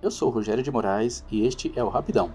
eu sou Rogério de Moraes e este é o Rapidão.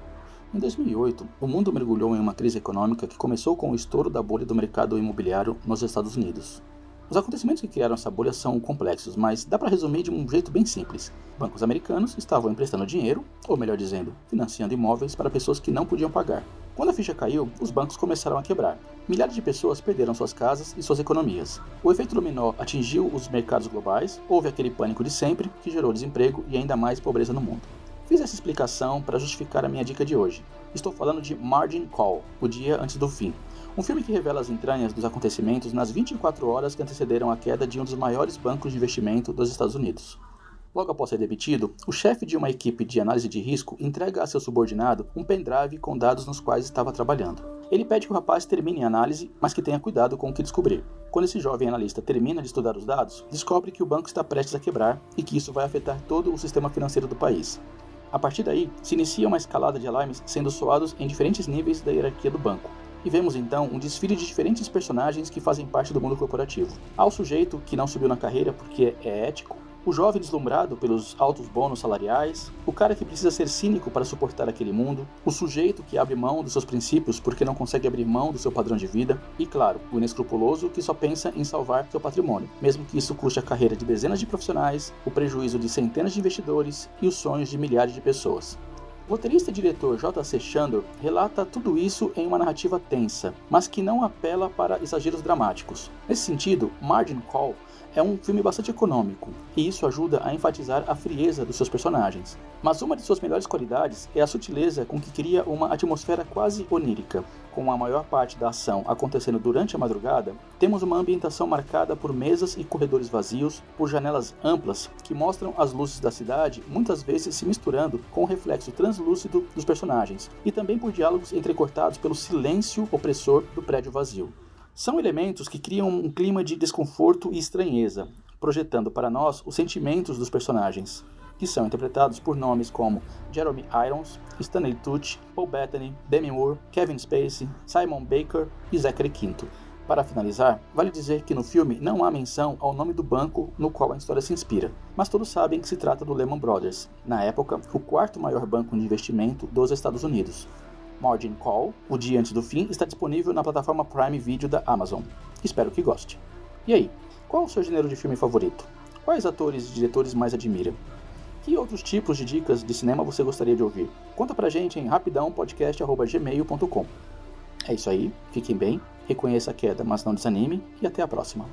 Em 2008, o mundo mergulhou em uma crise econômica que começou com o estouro da bolha do mercado imobiliário nos Estados Unidos. Os acontecimentos que criaram essa bolha são complexos, mas dá para resumir de um jeito bem simples. Bancos americanos estavam emprestando dinheiro, ou melhor dizendo, financiando imóveis para pessoas que não podiam pagar. Quando a ficha caiu, os bancos começaram a quebrar. Milhares de pessoas perderam suas casas e suas economias. O efeito dominó atingiu os mercados globais, houve aquele pânico de sempre que gerou desemprego e ainda mais pobreza no mundo. Fiz essa explicação para justificar a minha dica de hoje. Estou falando de Margin Call, o dia antes do fim. Um filme que revela as entranhas dos acontecimentos nas 24 horas que antecederam a queda de um dos maiores bancos de investimento dos Estados Unidos. Logo após ser demitido, o chefe de uma equipe de análise de risco entrega a seu subordinado um pendrive com dados nos quais estava trabalhando. Ele pede que o rapaz termine a análise, mas que tenha cuidado com o que descobrir. Quando esse jovem analista termina de estudar os dados, descobre que o banco está prestes a quebrar e que isso vai afetar todo o sistema financeiro do país. A partir daí, se inicia uma escalada de alarmes sendo soados em diferentes níveis da hierarquia do banco. E vemos então um desfile de diferentes personagens que fazem parte do mundo corporativo. Há o sujeito que não subiu na carreira porque é ético, o jovem deslumbrado pelos altos bônus salariais, o cara que precisa ser cínico para suportar aquele mundo, o sujeito que abre mão dos seus princípios porque não consegue abrir mão do seu padrão de vida, e claro, o inescrupuloso que só pensa em salvar seu patrimônio, mesmo que isso custe a carreira de dezenas de profissionais, o prejuízo de centenas de investidores e os sonhos de milhares de pessoas. O roteirista e diretor J.C. Chandor relata tudo isso em uma narrativa tensa, mas que não apela para exageros dramáticos. Nesse sentido, Margin Call é um filme bastante econômico, e isso ajuda a enfatizar a frieza dos seus personagens. Mas uma de suas melhores qualidades é a sutileza com que cria uma atmosfera quase onírica. Com a maior parte da ação acontecendo durante a madrugada, temos uma ambientação marcada por mesas e corredores vazios, por janelas amplas que mostram as luzes da cidade, muitas vezes se misturando com o reflexo translúcido dos personagens, e também por diálogos entrecortados pelo silêncio opressor do prédio vazio. São elementos que criam um clima de desconforto e estranheza, projetando para nós os sentimentos dos personagens, que são interpretados por nomes como Jeremy Irons, Stanley Tucci, Paul Bettany, Demi Moore, Kevin Spacey, Simon Baker e Zachary Quinto. Para finalizar, vale dizer que no filme não há menção ao nome do banco no qual a história se inspira, mas todos sabem que se trata do Lehman Brothers, na época o quarto maior banco de investimento dos Estados Unidos. Margin Call, O Dia Antes do Fim, está disponível na plataforma Prime Video da Amazon. Espero que goste. E aí, qual o seu gênero de filme favorito? Quais atores e diretores mais admira? Que outros tipos de dicas de cinema você gostaria de ouvir? Conta pra gente em rapidãopodcast.gmail.com. É isso aí, fiquem bem, reconheça a queda, mas não desanime, e até a próxima.